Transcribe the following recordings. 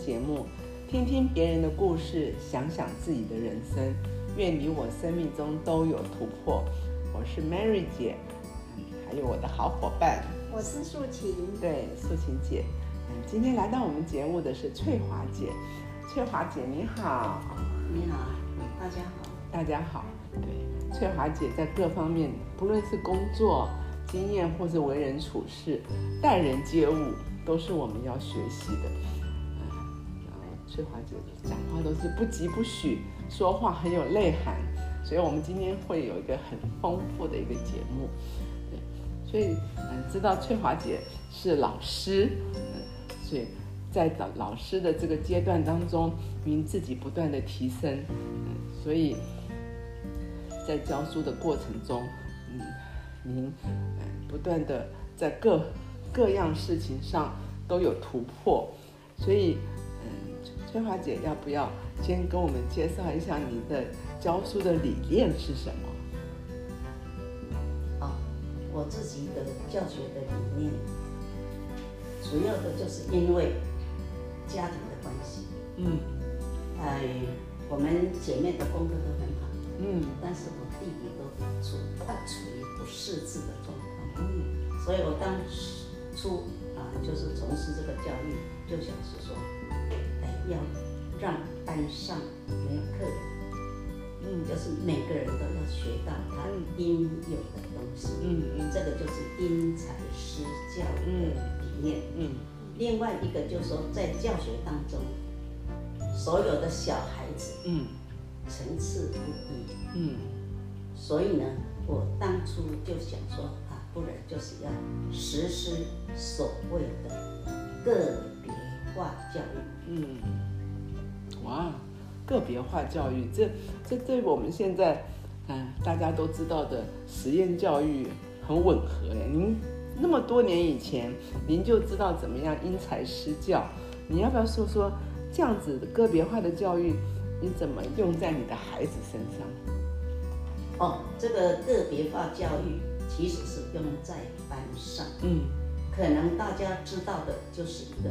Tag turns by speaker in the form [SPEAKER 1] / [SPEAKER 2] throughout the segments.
[SPEAKER 1] 节目，听听别人的故事，想想自己的人生。愿你我生命中都有突破。我是 Mary 姐，嗯还有我的好伙伴，
[SPEAKER 2] 我是素琴，
[SPEAKER 1] 对，素琴姐。嗯，今天来到我们节目的是翠华姐。翠华姐你好，
[SPEAKER 2] 你好，大家好。
[SPEAKER 1] 大家好。对，翠华姐在各方面，不论是工作经验或是为人处事、待人接物，都是我们要学习的。翠华姐讲话都是不疾不徐，说话很有内涵，所以我们今天会有一个很丰富的一个节目。对，所以嗯，知道翠华姐是老师，嗯，所以在老老师的这个阶段当中，您自己不断的提升，嗯，所以在教书的过程中，嗯，您嗯不断的在各各样事情上都有突破，所以，翠华姐要不要先跟我们介绍一下你的教书的理念是什么？
[SPEAKER 2] 啊，我自己的教学的理念，主要的就是因为家庭的关系。
[SPEAKER 1] 嗯
[SPEAKER 2] 哎，我们姐妹的功课都很好，
[SPEAKER 1] 嗯
[SPEAKER 2] 但是我弟弟都处他处于不识字的状况，
[SPEAKER 1] 嗯
[SPEAKER 2] 所以我当初啊，就是从事这个教育，就想是说，哎，要让班上没有课人。
[SPEAKER 1] 嗯
[SPEAKER 2] 就是每个人都要学到他应有的东西，
[SPEAKER 1] 嗯嗯
[SPEAKER 2] 这个就是因材施教的理念。
[SPEAKER 1] 嗯
[SPEAKER 2] 另外一个就是说，在教学当中，所有的小孩子
[SPEAKER 1] 嗯
[SPEAKER 2] 层次不一，
[SPEAKER 1] 嗯
[SPEAKER 2] 所以呢，我当初就想说啊，不然就是要实施所谓的个别化教育。
[SPEAKER 1] 嗯，哇，个别化教育，这这对我们现在嗯大家都知道的实验教育很吻合哎。您那么多年以前，您就知道怎么样因材施教，你要不要说说这样子个别化的教育，你怎么用在你的孩子身上？
[SPEAKER 2] 哦，这个个别化教育其实是用在班上。
[SPEAKER 1] 嗯
[SPEAKER 2] 可能大家知道的就是一个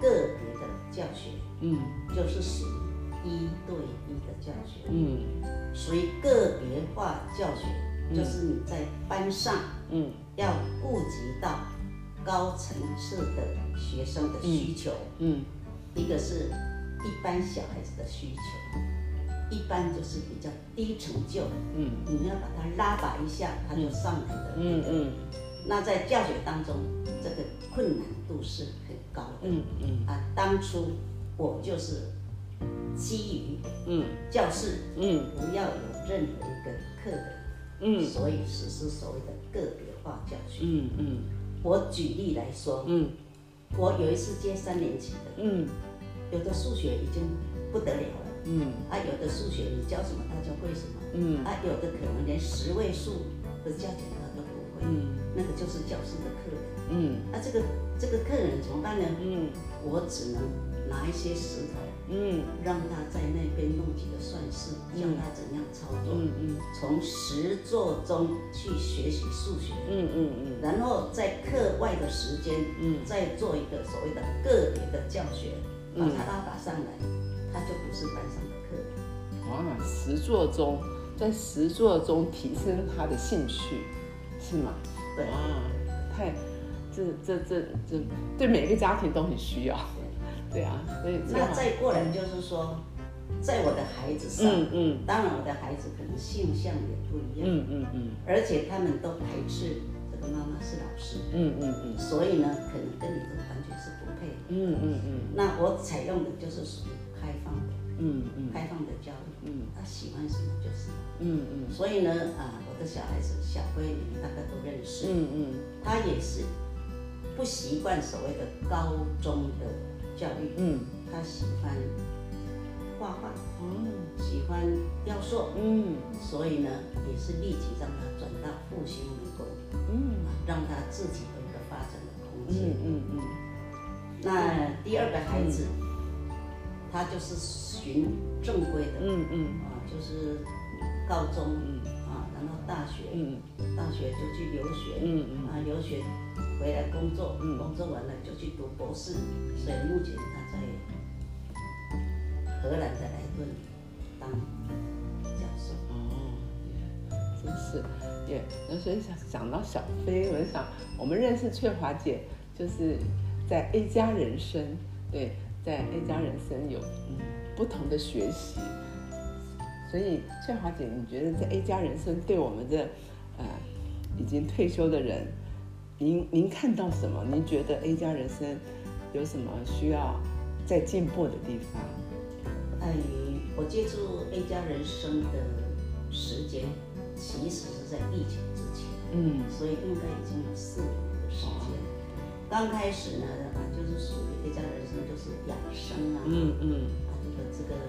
[SPEAKER 2] 个别的教学，
[SPEAKER 1] 嗯。
[SPEAKER 2] 就是属于一对一的教学，
[SPEAKER 1] 嗯。
[SPEAKER 2] 属于个别化教学，就是你在班上
[SPEAKER 1] 嗯。
[SPEAKER 2] 要顾及到高层次的学生的需求，
[SPEAKER 1] 嗯。
[SPEAKER 2] 一个是一般小孩子的需求，一般就是比较低成就，
[SPEAKER 1] 嗯。
[SPEAKER 2] 你要把它拉拔一下，他就上来的。
[SPEAKER 1] 嗯嗯。
[SPEAKER 2] 那在教学当中，这个困难度是很高的。
[SPEAKER 1] 嗯嗯。
[SPEAKER 2] 啊，当初我就是基于
[SPEAKER 1] 嗯。
[SPEAKER 2] 教室
[SPEAKER 1] 嗯。
[SPEAKER 2] 不要有任何一个课人，
[SPEAKER 1] 嗯。
[SPEAKER 2] 所以实施所谓的个别化教学。
[SPEAKER 1] 嗯嗯。
[SPEAKER 2] 我举例来说，
[SPEAKER 1] 嗯。
[SPEAKER 2] 我有一次接三年级的，
[SPEAKER 1] 嗯。
[SPEAKER 2] 有的数学已经不得了了，
[SPEAKER 1] 嗯。
[SPEAKER 2] 啊，有的数学你教什么他就会什么，
[SPEAKER 1] 嗯。
[SPEAKER 2] 啊，有的可能连十位数的加减他都不会，
[SPEAKER 1] 嗯。
[SPEAKER 2] 那个就是教师的客人。
[SPEAKER 1] 嗯。
[SPEAKER 2] 啊，这个这个客人怎么办呢？
[SPEAKER 1] 嗯。
[SPEAKER 2] 我只能拿一些石头，
[SPEAKER 1] 嗯。
[SPEAKER 2] 让他在那边弄几个算式，教他怎样操作，
[SPEAKER 1] 嗯嗯。
[SPEAKER 2] 从实作中去学习数学，
[SPEAKER 1] 嗯嗯嗯。
[SPEAKER 2] 然后在课外的时间，
[SPEAKER 1] 嗯。
[SPEAKER 2] 再做一个所谓的个别的教学，把
[SPEAKER 1] 嗯
[SPEAKER 2] 他拉拔上来，他就不是班上的客人。
[SPEAKER 1] 哇，实作中，在实作中提升他的兴趣，是吗？
[SPEAKER 2] 对。
[SPEAKER 1] 啊，太，这这这这对每个家庭都很需要，对啊，所以
[SPEAKER 2] 那再过来就是说，在我的孩子上，
[SPEAKER 1] 嗯嗯
[SPEAKER 2] 当然我的孩子可能性向也不一样，
[SPEAKER 1] 嗯嗯嗯
[SPEAKER 2] 而且他们都排斥这个妈妈是老师，
[SPEAKER 1] 嗯嗯嗯
[SPEAKER 2] 所以呢，可能跟你这个完全是不配的。
[SPEAKER 1] 嗯嗯嗯
[SPEAKER 2] 那我采用的就是属于开放的、
[SPEAKER 1] 嗯嗯
[SPEAKER 2] 开放的教育，
[SPEAKER 1] 嗯
[SPEAKER 2] 他喜欢什么就什么。
[SPEAKER 1] 嗯嗯
[SPEAKER 2] 所以呢，啊，我的小孩子小辉，你们大概都认识，
[SPEAKER 1] 嗯嗯
[SPEAKER 2] 他也是不习惯所谓的高中的教育，
[SPEAKER 1] 嗯。
[SPEAKER 2] 他喜欢画画，
[SPEAKER 1] 嗯
[SPEAKER 2] 喜欢雕塑，
[SPEAKER 1] 嗯。
[SPEAKER 2] 所以呢，也是立即让他转到复兴理工，
[SPEAKER 1] 嗯。
[SPEAKER 2] 啊，让他自己有一个发展的空间。
[SPEAKER 1] 嗯嗯
[SPEAKER 2] 那第二个孩子，他就是循正规的，
[SPEAKER 1] 嗯嗯。
[SPEAKER 2] 啊，就是高中
[SPEAKER 1] 嗯。
[SPEAKER 2] 啊，然后大学，
[SPEAKER 1] 嗯。
[SPEAKER 2] 大学就去留学，
[SPEAKER 1] 嗯嗯。
[SPEAKER 2] 啊，留学回来工作，
[SPEAKER 1] 嗯
[SPEAKER 2] 工作完了就去读博士，所以目前他在荷兰的莱顿当教授。
[SPEAKER 1] 哦，也真是也，那所以想想到小飞，我就想我们认识翠华姐，就是在 A 加人生，对，在 A 加人生有嗯不同的学习，所以翠华姐，你觉得在 A 加人生对我们的呃已经退休的人，您您看到什么？您觉得 A 加人生有什么需要再进步的地方？
[SPEAKER 2] 哎，我接触 A 加人生的时间，其实是在疫情之前，
[SPEAKER 1] 嗯
[SPEAKER 2] 所以应该已经有四年的时间。刚开始呢，啊，就是属于 A 加人生，就是养生啊，
[SPEAKER 1] 嗯嗯
[SPEAKER 2] 啊，这个这个，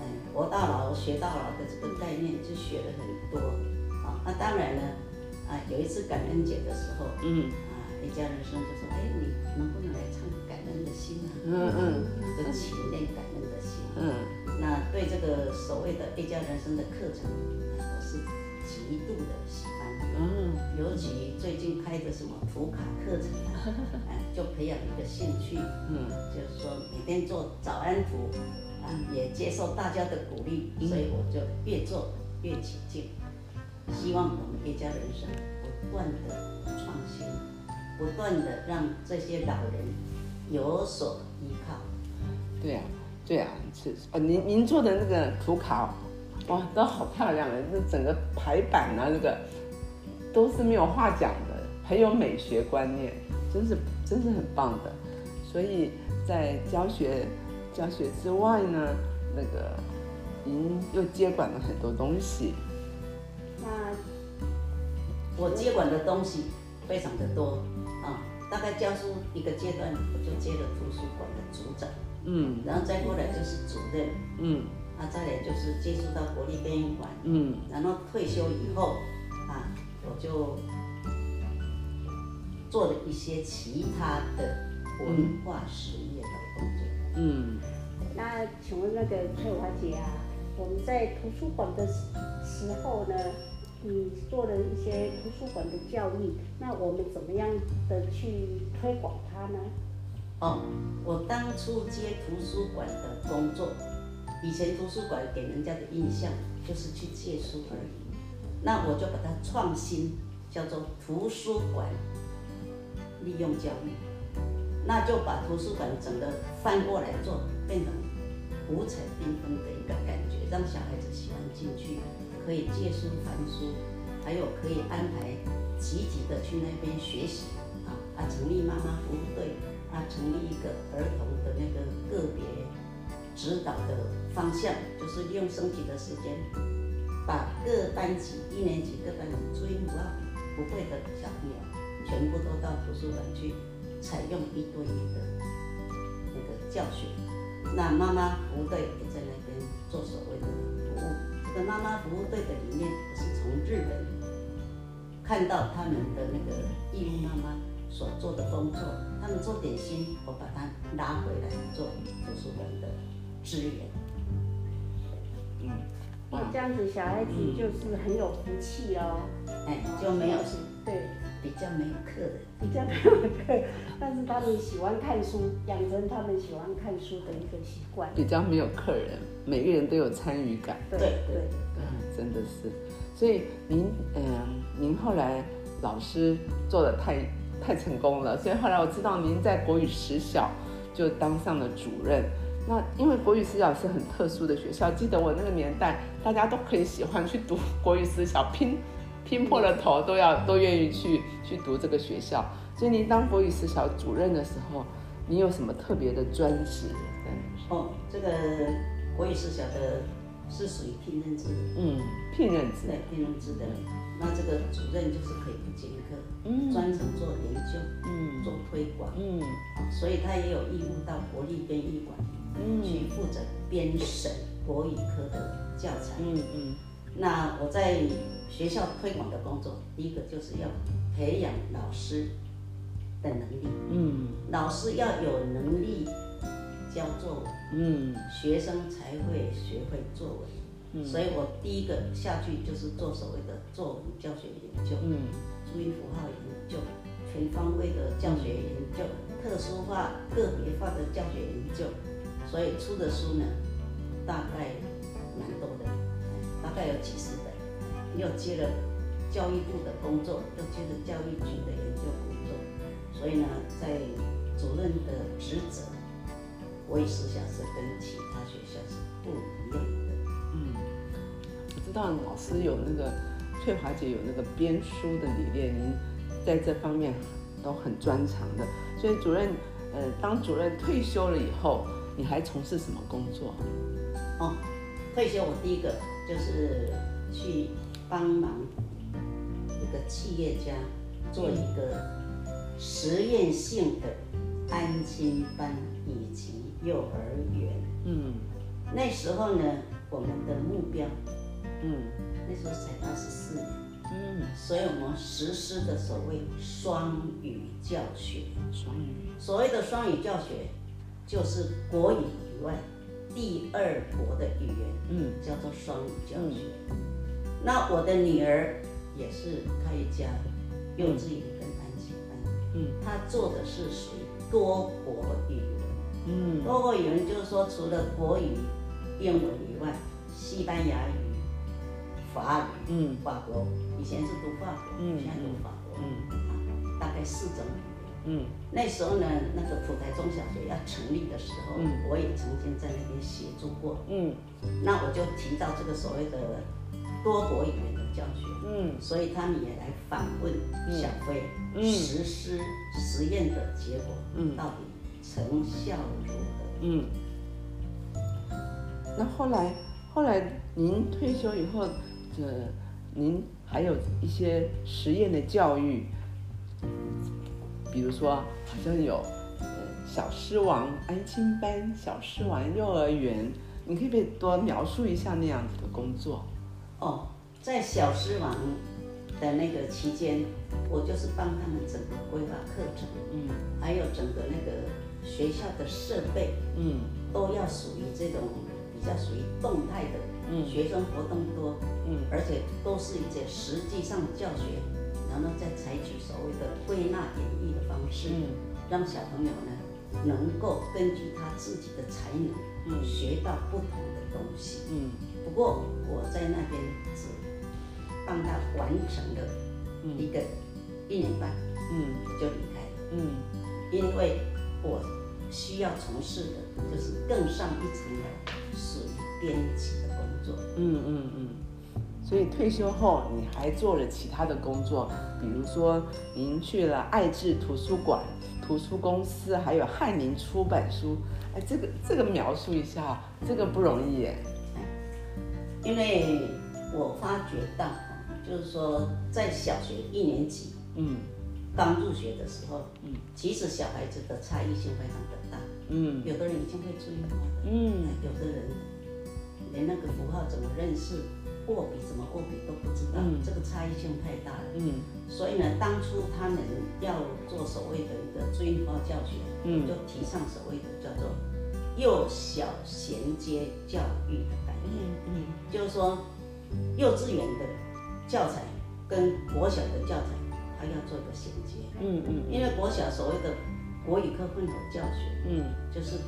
[SPEAKER 2] 嗯，活到老学到老的这个概念就学了很多啊。那当然呢，啊，有一次感恩节的时候，
[SPEAKER 1] 嗯
[SPEAKER 2] 啊一家人生就说，哎，你能不能来唱感恩的心啊？
[SPEAKER 1] 嗯嗯
[SPEAKER 2] 就勤练感恩的心。
[SPEAKER 1] 嗯
[SPEAKER 2] 那对这个所谓的一家人生的课程，我是极度的喜欢。
[SPEAKER 1] 嗯
[SPEAKER 2] 尤其最近开的什么图卡课程啊，哎，就培养一个兴趣，
[SPEAKER 1] 嗯
[SPEAKER 2] 就是说每天做早安图，啊，也接受大家的鼓励，
[SPEAKER 1] 嗯
[SPEAKER 2] 所以我就越做越起劲。希望我们叶家人生不断的创新，不断的让这些老人有所依靠。
[SPEAKER 1] 对呀、对呀、是哦，您您做的那个图卡，哇，都好漂亮啊！这整个排版啊，那个都是没有话讲的，很有美学观念，真是真是很棒的。所以在教学教学之外呢，那个您又接管了很多东西，
[SPEAKER 3] 那
[SPEAKER 2] 我接管的东西非常的多啊，大概教书一个阶段，我就接了图书馆的组长，
[SPEAKER 1] 嗯。
[SPEAKER 2] 然后再过来就是主任，
[SPEAKER 1] 嗯。
[SPEAKER 2] 啊，再来就是接触到国立编译馆，
[SPEAKER 1] 嗯。
[SPEAKER 2] 然后退休以后啊，我就做了一些其他的文化实业的工作。
[SPEAKER 1] 嗯。
[SPEAKER 3] 那请问那个翠华姐啊，我们在图书馆的时时候呢，你做了一些图书馆的教育，那我们怎么样的去推广它呢？
[SPEAKER 2] 哦，我当初接图书馆的工作，以前图书馆给人家的印象就是去借书而已，那我就把它创新，叫做图书馆利用教育，那就把图书馆整个翻过来做，变成五彩缤纷的一个感觉，让小孩子喜欢进去，可以借书还书，还有可以安排集体的去那边学习啊啊，成立妈妈服务队。啊，成立一个儿童的那个个别指导的方向，就是利用升级的时间，把各班级一年级各班级注音不要不会的小朋友，全部都到图书馆去采用一对一的那个教学。那妈妈服务队也在那边做所谓的服务。这个妈妈服务队的里面，我是从日本看到他们的那个义务妈妈。所做的工作，他们做点心，我把它拿回来做图书馆的支援。
[SPEAKER 1] 嗯，
[SPEAKER 3] 那这样子小孩子就是很有福气哦。
[SPEAKER 2] 哎，就没有
[SPEAKER 3] 对，
[SPEAKER 2] 比较没有客人，
[SPEAKER 3] 比较没有客，但是他们喜欢看书，养成他们喜欢看书的一个习惯。
[SPEAKER 1] 比较没有客人，每个人都有参与感。
[SPEAKER 3] 对
[SPEAKER 2] 对
[SPEAKER 3] 对。
[SPEAKER 1] 嗯，真的是，所以您，嗯、您后来老师做的太太成功了，所以后来我知道您在国语实小就当上了主任。那因为国语实小是很特殊的学校，记得我那个年代，大家都可以喜欢去读国语实小，拼拼破了头都要都愿意去去读这个学校。所以您当国语实小主任的时候，你有什么特别的专职？
[SPEAKER 2] 哦，这个国语实小的是属于聘任制的，
[SPEAKER 1] 嗯，聘任制。
[SPEAKER 2] 对，聘任制的。那这个主任就是可以不兼课，
[SPEAKER 1] 嗯
[SPEAKER 2] 专程做研究、
[SPEAKER 1] 嗯
[SPEAKER 2] 做推广，
[SPEAKER 1] 嗯
[SPEAKER 2] 所以他也有义务到国立编译馆
[SPEAKER 1] 嗯
[SPEAKER 2] 去负责编审国语科的教材。
[SPEAKER 1] 嗯嗯
[SPEAKER 2] 那我在学校推广的工作，第一个就是要培养老师的能力，
[SPEAKER 1] 嗯。
[SPEAKER 2] 老师要有能力教作文，
[SPEAKER 1] 嗯。
[SPEAKER 2] 学生才会学会作文。
[SPEAKER 1] 嗯。
[SPEAKER 2] 所以我第一个下去就是做所谓的作文教学研究、
[SPEAKER 1] 嗯。
[SPEAKER 2] 注音符号研究、全方位的教学研究、特殊化、个别化的教学研究，所以出的书呢，大概蛮多的，大概有几十本。又接了教育部的工作，又接了教育局的研究工作，所以呢，在主任的职责，我也实际上是跟其他学校是不一样的。
[SPEAKER 1] 嗯，我知道老师有那个翠华姐有那个编书的理念，您在这方面都很专长的。所以主任，呃，当主任退休了以后，你还从事什么工作？
[SPEAKER 2] 哦，退休我第一个就是去帮忙一个企业家做一个实验性的安亲班以及幼儿园。
[SPEAKER 1] 嗯
[SPEAKER 2] 那时候呢，我们的目标
[SPEAKER 1] 嗯
[SPEAKER 2] 那时候才二十四年，
[SPEAKER 1] 嗯，
[SPEAKER 2] 所以我们实施的所谓双语教学。
[SPEAKER 1] 双语。
[SPEAKER 2] 所谓的双语教学，就是国语以外第二国的语言，
[SPEAKER 1] 嗯
[SPEAKER 2] 叫做双语教学。那我的女儿也是开一家幼稚园跟安亲班，
[SPEAKER 1] 嗯。
[SPEAKER 2] 她做的是属于多国语文。
[SPEAKER 1] 嗯。
[SPEAKER 2] 多国语文就是说，除了国语、英文以外，西班牙语、法语、
[SPEAKER 1] 嗯。
[SPEAKER 2] 法国，以前是读法国，
[SPEAKER 1] 嗯
[SPEAKER 2] 现在读法国，
[SPEAKER 1] 嗯
[SPEAKER 2] 大概四种语言。
[SPEAKER 1] 嗯。
[SPEAKER 2] 那时候呢，那个普台中小学要成立的时候，
[SPEAKER 1] 嗯。
[SPEAKER 2] 我也曾经在那边协助过。
[SPEAKER 1] 嗯。
[SPEAKER 2] 那我就提到这个所谓的多国语言的教学，
[SPEAKER 1] 嗯
[SPEAKER 2] 所以他们也来访问小飞，
[SPEAKER 1] 嗯
[SPEAKER 2] 实施实验的结果，
[SPEAKER 1] 嗯
[SPEAKER 2] 到底成效如何？
[SPEAKER 1] 嗯。那后来，后来您退休以后，这您还有一些实验的教育，比如说好像有呃小狮王安亲班、小狮王幼儿园，你可以不可以多描述一下那样子的工作？
[SPEAKER 2] 哦，在小狮王的那个期间，我就是帮他们整个规划课程，
[SPEAKER 1] 嗯。
[SPEAKER 2] 还有整个那个学校的设备，
[SPEAKER 1] 嗯。
[SPEAKER 2] 都要属于这种比较属于动态的，
[SPEAKER 1] 嗯。
[SPEAKER 2] 学生活动多，
[SPEAKER 1] 嗯。
[SPEAKER 2] 而且都是一些实际上教学，然后再采取所谓的归纳演绎的方式，
[SPEAKER 1] 嗯。
[SPEAKER 2] 让小朋友呢能够根据他自己的才能，
[SPEAKER 1] 嗯。
[SPEAKER 2] 学到不同的东西。
[SPEAKER 1] 嗯
[SPEAKER 2] 不过我在那边只帮他完成了一个一年半
[SPEAKER 1] 嗯
[SPEAKER 2] 就离开了，
[SPEAKER 1] 嗯
[SPEAKER 2] 因为我需要从事的就是更上一层楼，属于编辑的工作。
[SPEAKER 1] 嗯嗯嗯。所以退休后，你还做了其他的工作，比如说您去了爱智图书馆、图书公司，还有翰林出版书。哎，这个这个描述一下，这个不容易耶。
[SPEAKER 2] 因为我发觉到，就是说在小学一年级
[SPEAKER 1] 嗯。
[SPEAKER 2] 刚入学的时候，
[SPEAKER 1] 嗯。
[SPEAKER 2] 其实小孩子的差异性非常的大，
[SPEAKER 1] 嗯。
[SPEAKER 2] 有的人已经会注意画的，
[SPEAKER 1] 嗯。
[SPEAKER 2] 有的人连那个符号怎么认识、握笔怎么握笔都不知道，
[SPEAKER 1] 嗯。
[SPEAKER 2] 这个差异性太大了。
[SPEAKER 1] 嗯。
[SPEAKER 2] 所以呢，当初他们要做所谓的一个注音符号教学，
[SPEAKER 1] 嗯。
[SPEAKER 2] 就提倡所谓的叫做幼小衔接教育的概念。
[SPEAKER 1] 嗯
[SPEAKER 2] 就是说，幼稚园的教材跟国小的教材，它要做一个衔接。
[SPEAKER 1] 嗯嗯
[SPEAKER 2] 因为国小所谓的国语课混合教学，
[SPEAKER 1] 嗯
[SPEAKER 2] 就是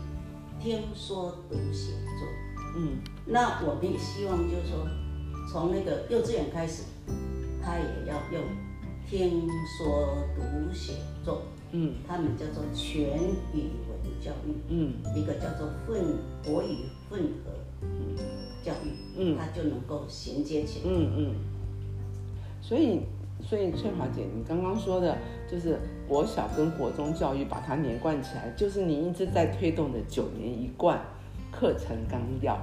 [SPEAKER 2] 听说读写作。
[SPEAKER 1] 嗯
[SPEAKER 2] 那我们也希望就是说，从那个幼稚园开始，他也要用听说读写作，
[SPEAKER 1] 嗯
[SPEAKER 2] 他们叫做全语文教育，
[SPEAKER 1] 嗯
[SPEAKER 2] 一个叫做混国语混合教育，
[SPEAKER 1] 嗯
[SPEAKER 2] 它就能够衔接起来。
[SPEAKER 1] 嗯嗯。所以，所以翠华姐，你刚刚说的，就是国小跟国中教育把它连贯起来，就是你一直在推动的九年一贯课程纲要。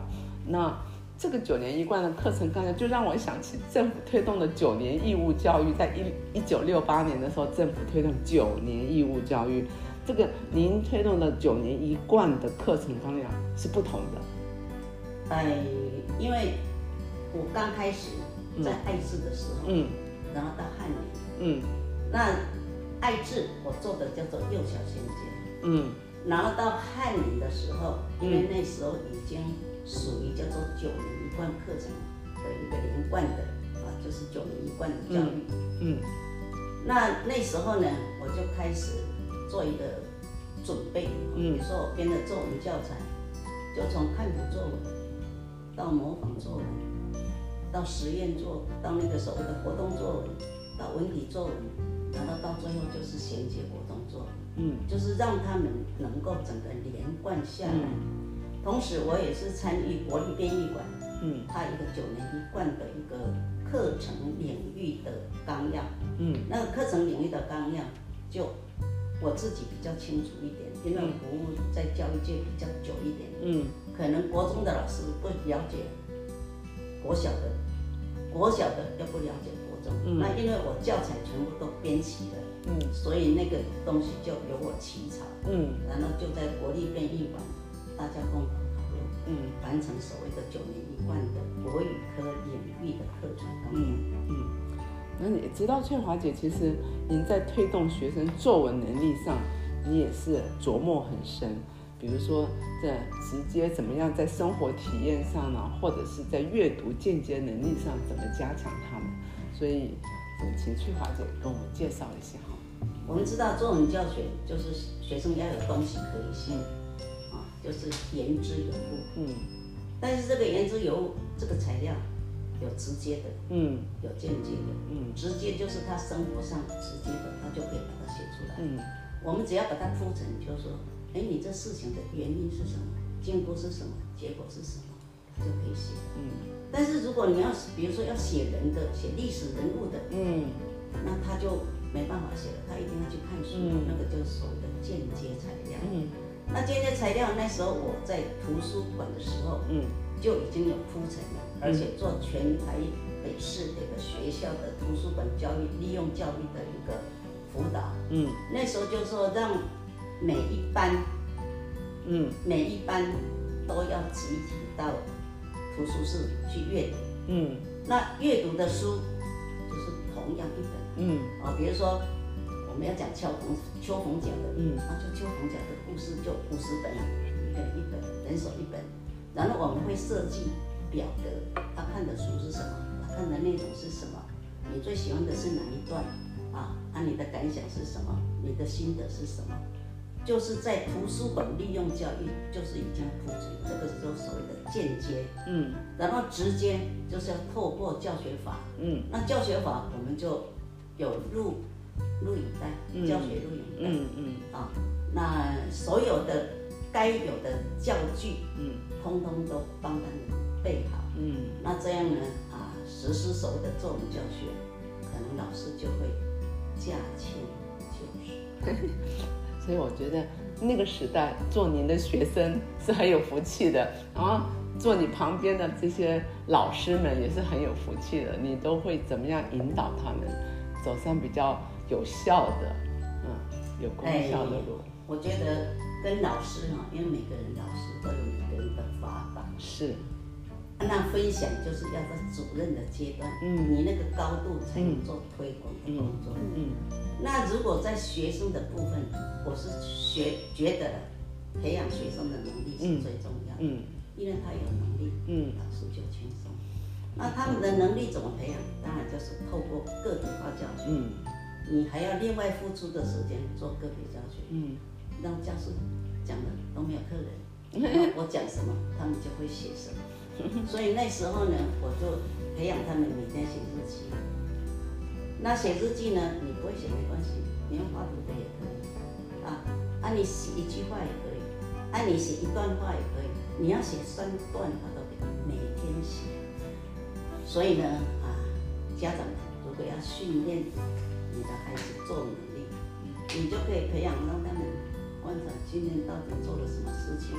[SPEAKER 1] 那这个九年一贯的课程纲要，就让我想起政府推动的九年义务教育，在一一九六八年的时候，政府推动九年义务教育。这个您推动的九年一贯的课程纲要是不同的。
[SPEAKER 2] 哎，因为我刚开始在爱智的时候，
[SPEAKER 1] 嗯。
[SPEAKER 2] 然后到翰林，
[SPEAKER 1] 嗯。
[SPEAKER 2] 那爱智我做的叫做幼小衔接，
[SPEAKER 1] 嗯。
[SPEAKER 2] 然后到翰林的时候，因为那时候已经属于叫做九年一贯课程的一个连贯的啊，就是九年一贯的教育。
[SPEAKER 1] 嗯。
[SPEAKER 2] 那那时候呢，我就开始做一个准备，
[SPEAKER 1] 嗯。
[SPEAKER 2] 比如说我编的作文教材，就从看图作文到模仿作文，到实验作，到那个所谓的活动作文，到文体作文，然后到最后就是衔接活动作文。
[SPEAKER 1] 嗯
[SPEAKER 2] 就是让他们能够整个连贯下来。同时，我也是参与国立编译馆，
[SPEAKER 1] 嗯
[SPEAKER 2] 它一个九年一贯的一个课程领域的纲要。
[SPEAKER 1] 嗯
[SPEAKER 2] 那个课程领域的纲要，就我自己比较清楚一点，因为我服务在教育界比较久一点，
[SPEAKER 1] 嗯
[SPEAKER 2] 可能国中的老师不了解国小的，国小的又不了解国中。
[SPEAKER 1] 嗯
[SPEAKER 2] 那因为我教材全部都编齐了。
[SPEAKER 1] 嗯
[SPEAKER 2] 所以那个东西就由我起草，
[SPEAKER 1] 嗯
[SPEAKER 2] 然后就在国立编译馆，大家共同讨论，
[SPEAKER 1] 嗯
[SPEAKER 2] 完成所谓的九年一贯的国语科领域的课程纲要。
[SPEAKER 1] 嗯。那你知道翠华姐，其实您在推动学生作文能力上，你也是琢磨很深。比如说，在直接怎么样在生活体验上呢，或者是在阅读间接能力上怎么加强他们。所以，请翠华姐跟我们介绍一下哈。
[SPEAKER 2] 我们知道作文教学就是学生要有东西可以写，啊，就是言之有物。
[SPEAKER 1] 嗯
[SPEAKER 2] 但是这个言之有物这个材料，有直接的，
[SPEAKER 1] 嗯
[SPEAKER 2] 有间接的。
[SPEAKER 1] 嗯
[SPEAKER 2] 直接就是他生活上直接的，他就可以把它写出来。
[SPEAKER 1] 嗯
[SPEAKER 2] 我们只要把它铺成，就是说，哎，你这事情的原因是什么，经过是什么，结果是什么，就可以写。
[SPEAKER 1] 嗯。
[SPEAKER 2] 但是如果你要比如说要写人的，写历史人物的，
[SPEAKER 1] 嗯。
[SPEAKER 2] 那他就没办法写了，他一定要去看书，
[SPEAKER 1] 嗯。
[SPEAKER 2] 那个就是所谓的间接材料。
[SPEAKER 1] 嗯。
[SPEAKER 2] 那间接材料那时候我在图书馆的时候
[SPEAKER 1] 嗯。
[SPEAKER 2] 就已经有铺陈了，而且做全台北市这个学校的图书馆教育利用教育的一个辅导。
[SPEAKER 1] 嗯。
[SPEAKER 2] 那时候就说让每一班
[SPEAKER 1] 嗯
[SPEAKER 2] 每一班都要集体到图书室去阅读。
[SPEAKER 1] 嗯
[SPEAKER 2] 那阅读的书就是同样一本
[SPEAKER 1] 嗯
[SPEAKER 2] 啊，比如说我们要讲秋红秋逢甲的，
[SPEAKER 1] 嗯
[SPEAKER 2] 那就秋逢甲的故事就五十本，一个人一本，人手一本。然后我们会设计表格，他看的书是什么，他看的内容是什么，你最喜欢的是哪一段啊？啊，你的感想是什么？你的心得是什么？就是在图书馆利用教育，就是已经普及，这个就是所谓的间接，
[SPEAKER 1] 嗯。
[SPEAKER 2] 然后直接就是要透过教学法，
[SPEAKER 1] 嗯。
[SPEAKER 2] 那教学法我们就有录录影带，
[SPEAKER 1] 嗯。
[SPEAKER 2] 教学录影带、
[SPEAKER 1] 嗯嗯。
[SPEAKER 2] 啊，那所有的该有的教具，
[SPEAKER 1] 嗯。
[SPEAKER 2] 通通都帮他们备好。
[SPEAKER 1] 嗯。
[SPEAKER 2] 那这样呢啊，实施所谓的作文教学，可能老师就会驾轻就熟。
[SPEAKER 1] 所以我觉得那个时代做您的学生是很有福气的，然后做你旁边的这些老师们也是很有福气的，你都会怎么样引导他们走上比较有效的，嗯，有功效的路。
[SPEAKER 2] 我觉得跟老师哈，因为每个人老师都有每个人的法宝。
[SPEAKER 1] 是，
[SPEAKER 2] 那分享就是要在主任的阶段，
[SPEAKER 1] 嗯
[SPEAKER 2] 你那个高度才能做推广的工作。
[SPEAKER 1] 嗯
[SPEAKER 2] 那如果在学生的部分，我是学觉得培养学生的能力是最重要的，
[SPEAKER 1] 嗯
[SPEAKER 2] 因为他有能力，
[SPEAKER 1] 嗯
[SPEAKER 2] 老师就轻松。那他们的能力怎么培养？当然就是透过个体化教学，
[SPEAKER 1] 嗯
[SPEAKER 2] 你还要另外付出的时间做个别教学，
[SPEAKER 1] 嗯
[SPEAKER 2] 让教师讲的都没有客人，那我讲什么，他们就会写什么。所以那时候呢，我就培养他们每天写日记。那写日记呢，你不会写没关系，你用画图的也可以啊。啊，你写一句话也可以，啊，你写一段话也可以。你要写三段话都可以，每天写。所以呢，啊，家长如果要训练你的孩子做能力，你就可以培养让他们观察今天到底做了什么事情，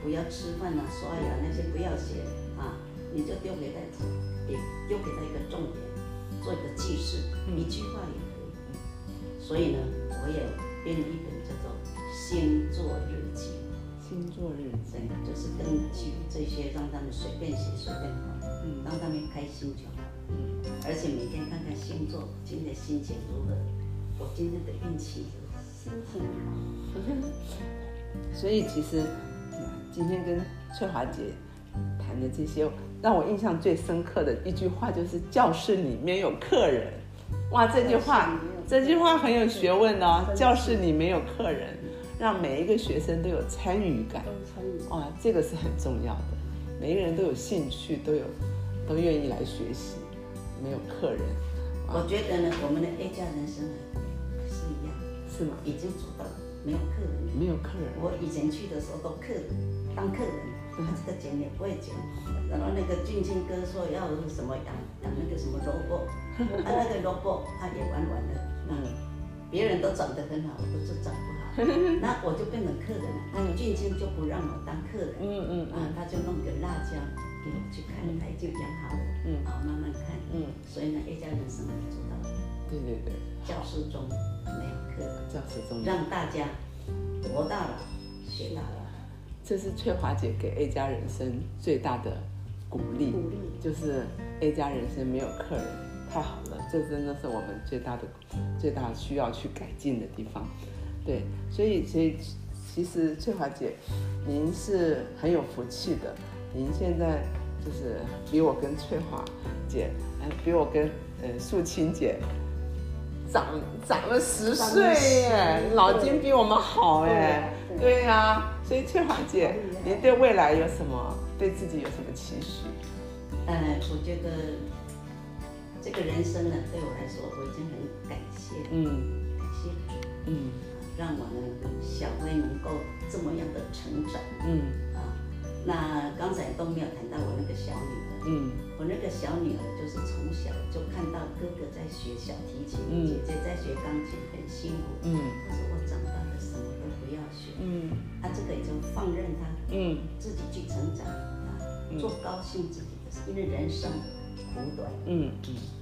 [SPEAKER 2] 不要吃饭啊、刷牙那些不要写啊，你就丢给他，给丢给他一个重点，做一个记事，一句话也可以。所以呢，我也编了一本叫做《星座日记》，
[SPEAKER 1] 星座日记，
[SPEAKER 2] 就是根据这些让他们随便写随便画，
[SPEAKER 1] 嗯
[SPEAKER 2] 让他们开心就好。
[SPEAKER 1] 嗯
[SPEAKER 2] 而且每天看看星座，今天心情如何，我今天的运气如何。
[SPEAKER 3] 心情好。
[SPEAKER 1] 所以其实嗯今天跟翠华姐谈的这些，让我印象最深刻的一句话就是教室里面有客人，哇，这句话这句话很有学问哦。教室
[SPEAKER 3] 里
[SPEAKER 1] 里没有客人，让每一个学生都有参与感。
[SPEAKER 3] 都参与。
[SPEAKER 1] 哇，这个是很重要的，每一个人都有兴趣，都有都愿意来学习，没有客人
[SPEAKER 2] 我觉得呢，我们的 A 加人生呢是一样，
[SPEAKER 1] 是吗？
[SPEAKER 2] 已经做到没有客人。
[SPEAKER 1] 没有客人，
[SPEAKER 2] 我以前去的时候都客人当客人，他这个剪也不会剪。然后那个俊清哥说要什么养养那个什么萝卜，他那个萝卜他也玩完了，
[SPEAKER 1] 嗯
[SPEAKER 2] 别人都长得很好，我就长不好，那我就变成客人了。那俊清就不让我当客人，
[SPEAKER 1] 嗯嗯
[SPEAKER 2] 啊，他就弄个辣椒给我去看，他已经养好了，
[SPEAKER 1] 嗯
[SPEAKER 2] 好慢慢看。
[SPEAKER 1] 嗯，
[SPEAKER 2] 所以呢一家人生也做到了，
[SPEAKER 1] 对对对，
[SPEAKER 2] 教室中没有客人，
[SPEAKER 1] 教室中
[SPEAKER 2] 让大家活到老学到老。
[SPEAKER 1] 这是翠华姐给 A 家人生最大的鼓励，
[SPEAKER 3] 鼓励
[SPEAKER 1] 就是 A 家人生没有客人，太好了，这真的是我们最大的最大需要去改进的地方。对，所以所以其实翠华姐，您是很有福气的，您现在就是比我跟翠华姐，呃，比我跟呃素清姐。长长了十岁耶，
[SPEAKER 3] 对
[SPEAKER 1] 脑筋比我们好哎，
[SPEAKER 3] 对
[SPEAKER 1] 对呀、所以翠华姐您对未来有什么对自己有什么期许？
[SPEAKER 2] 呃，我觉得这个人生呢，对我来说，我已经很感谢，
[SPEAKER 1] 嗯。
[SPEAKER 2] 感谢主，
[SPEAKER 1] 嗯。
[SPEAKER 2] 让我呢小薇能够这么样的成长。
[SPEAKER 1] 嗯。
[SPEAKER 2] 啊。那刚才都没有谈到我那个小女儿，
[SPEAKER 1] 嗯。
[SPEAKER 2] 我那个小女儿就是从小就看到哥哥在学小提琴，
[SPEAKER 1] 嗯。
[SPEAKER 2] 姐姐在学钢琴，很辛苦。
[SPEAKER 1] 嗯。
[SPEAKER 2] 可是我长大了什么都不要学，
[SPEAKER 1] 嗯。
[SPEAKER 2] 啊，这个也就放任他
[SPEAKER 1] 嗯。
[SPEAKER 2] 自己去成长啊，做高兴自己的事，因为人生苦短，
[SPEAKER 1] 嗯。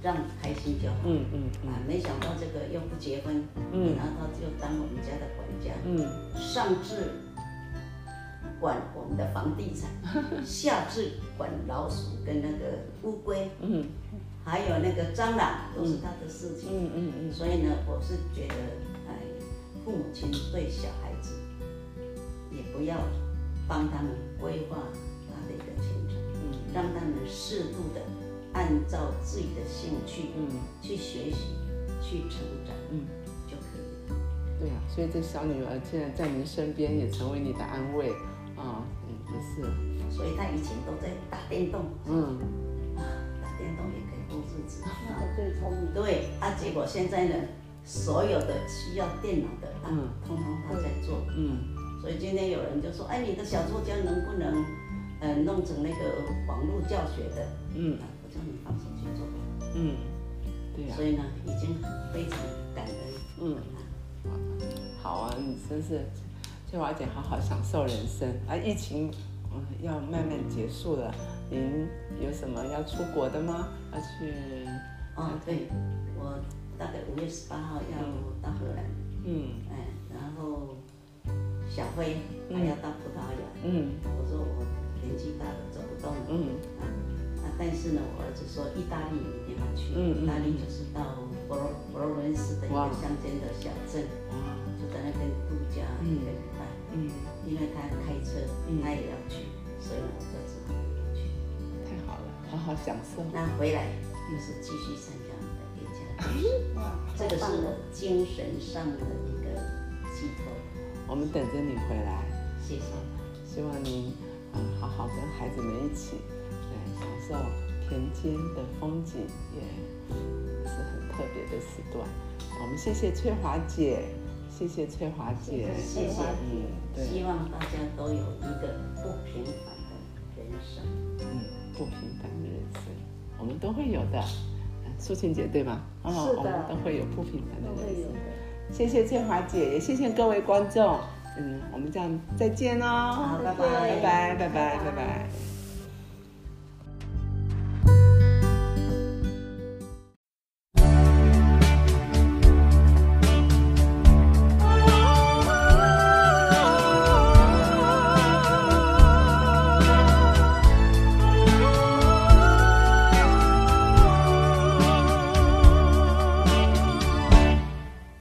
[SPEAKER 2] 让开心就好。
[SPEAKER 1] 嗯嗯
[SPEAKER 2] 啊，没想到这个又不结婚，
[SPEAKER 1] 嗯。
[SPEAKER 2] 然后他就当我们家的管家，
[SPEAKER 1] 嗯。
[SPEAKER 2] 上至管我们的房地产，下至管老鼠跟那个乌龟，
[SPEAKER 1] 嗯。
[SPEAKER 2] 还有那个蟑螂，都是他的事情。
[SPEAKER 1] 嗯嗯嗯。
[SPEAKER 2] 所以呢，我是觉得，哎，父母亲对小孩子也不要帮他们规划他的一个前程，
[SPEAKER 1] 嗯
[SPEAKER 2] 让他们适度的按照自己的兴趣
[SPEAKER 1] 嗯
[SPEAKER 2] 去学习、去成长
[SPEAKER 1] 嗯，
[SPEAKER 2] 就可以了。
[SPEAKER 1] 对啊，所以这小女儿现在在您身边，也成为你的安慰啊，嗯，也是，
[SPEAKER 2] 所以她以前都在打电动，
[SPEAKER 1] 嗯
[SPEAKER 2] 啊，打电动也可以过日子。
[SPEAKER 3] 那聪明。
[SPEAKER 2] 对啊，结果现在呢，所有的需要电脑的啊，
[SPEAKER 1] 嗯
[SPEAKER 2] 通通他在做。
[SPEAKER 1] 嗯
[SPEAKER 2] 所以今天有人就说，哎，你的小作家能不能，呃，弄成那个网络教学的？
[SPEAKER 1] 嗯
[SPEAKER 2] 啊，我叫你放心去做。
[SPEAKER 1] 嗯，对呀、
[SPEAKER 2] 所以呢，已经非常感恩。
[SPEAKER 1] 嗯好啊，你真是翠华姐，好好享受人生啊！疫情嗯要慢慢结束了，您有什么要出国的吗？要去？
[SPEAKER 2] 哦，对，我大概五月十八号要到荷兰，
[SPEAKER 1] 嗯
[SPEAKER 2] 哎，然后小辉还要到葡萄牙。
[SPEAKER 1] 嗯
[SPEAKER 2] 我说我年纪大了，走不动了。
[SPEAKER 1] 嗯
[SPEAKER 2] 啊，啊，但是呢，我儿子说意大利一定要去。意大利就是到佛罗佛罗伦斯的一个乡间的小镇，
[SPEAKER 1] 哇
[SPEAKER 2] 就在那边度假
[SPEAKER 1] 嗯
[SPEAKER 2] 一个礼拜。
[SPEAKER 1] 嗯，
[SPEAKER 2] 因为他开车，
[SPEAKER 1] 嗯
[SPEAKER 2] 他也要去，所以呢，我就只好去。
[SPEAKER 1] 太好了，好好享受。
[SPEAKER 2] 那回来又是继续参加我们的业家，
[SPEAKER 3] 哇，
[SPEAKER 2] 这个是精神上的一个寄托。
[SPEAKER 1] 我们等着你回来，
[SPEAKER 2] 谢谢。
[SPEAKER 1] 希望您嗯好好跟孩子们一起，来享受田间的风景，也是很特别的时段。我们谢谢翠华姐，谢谢翠华姐，
[SPEAKER 2] 谢谢
[SPEAKER 1] 嗯，对。
[SPEAKER 2] 希望大家都有一个不平凡的人生。
[SPEAKER 1] 嗯，不平凡的人生，我们都会有的。嗯素琴姐对吗？哦
[SPEAKER 3] 是的
[SPEAKER 1] 我们都会有不平凡的人。谢谢翠华姐，也谢谢各位观众。嗯，我们这样再见哦。
[SPEAKER 2] 好，拜拜
[SPEAKER 1] 拜拜拜拜拜拜。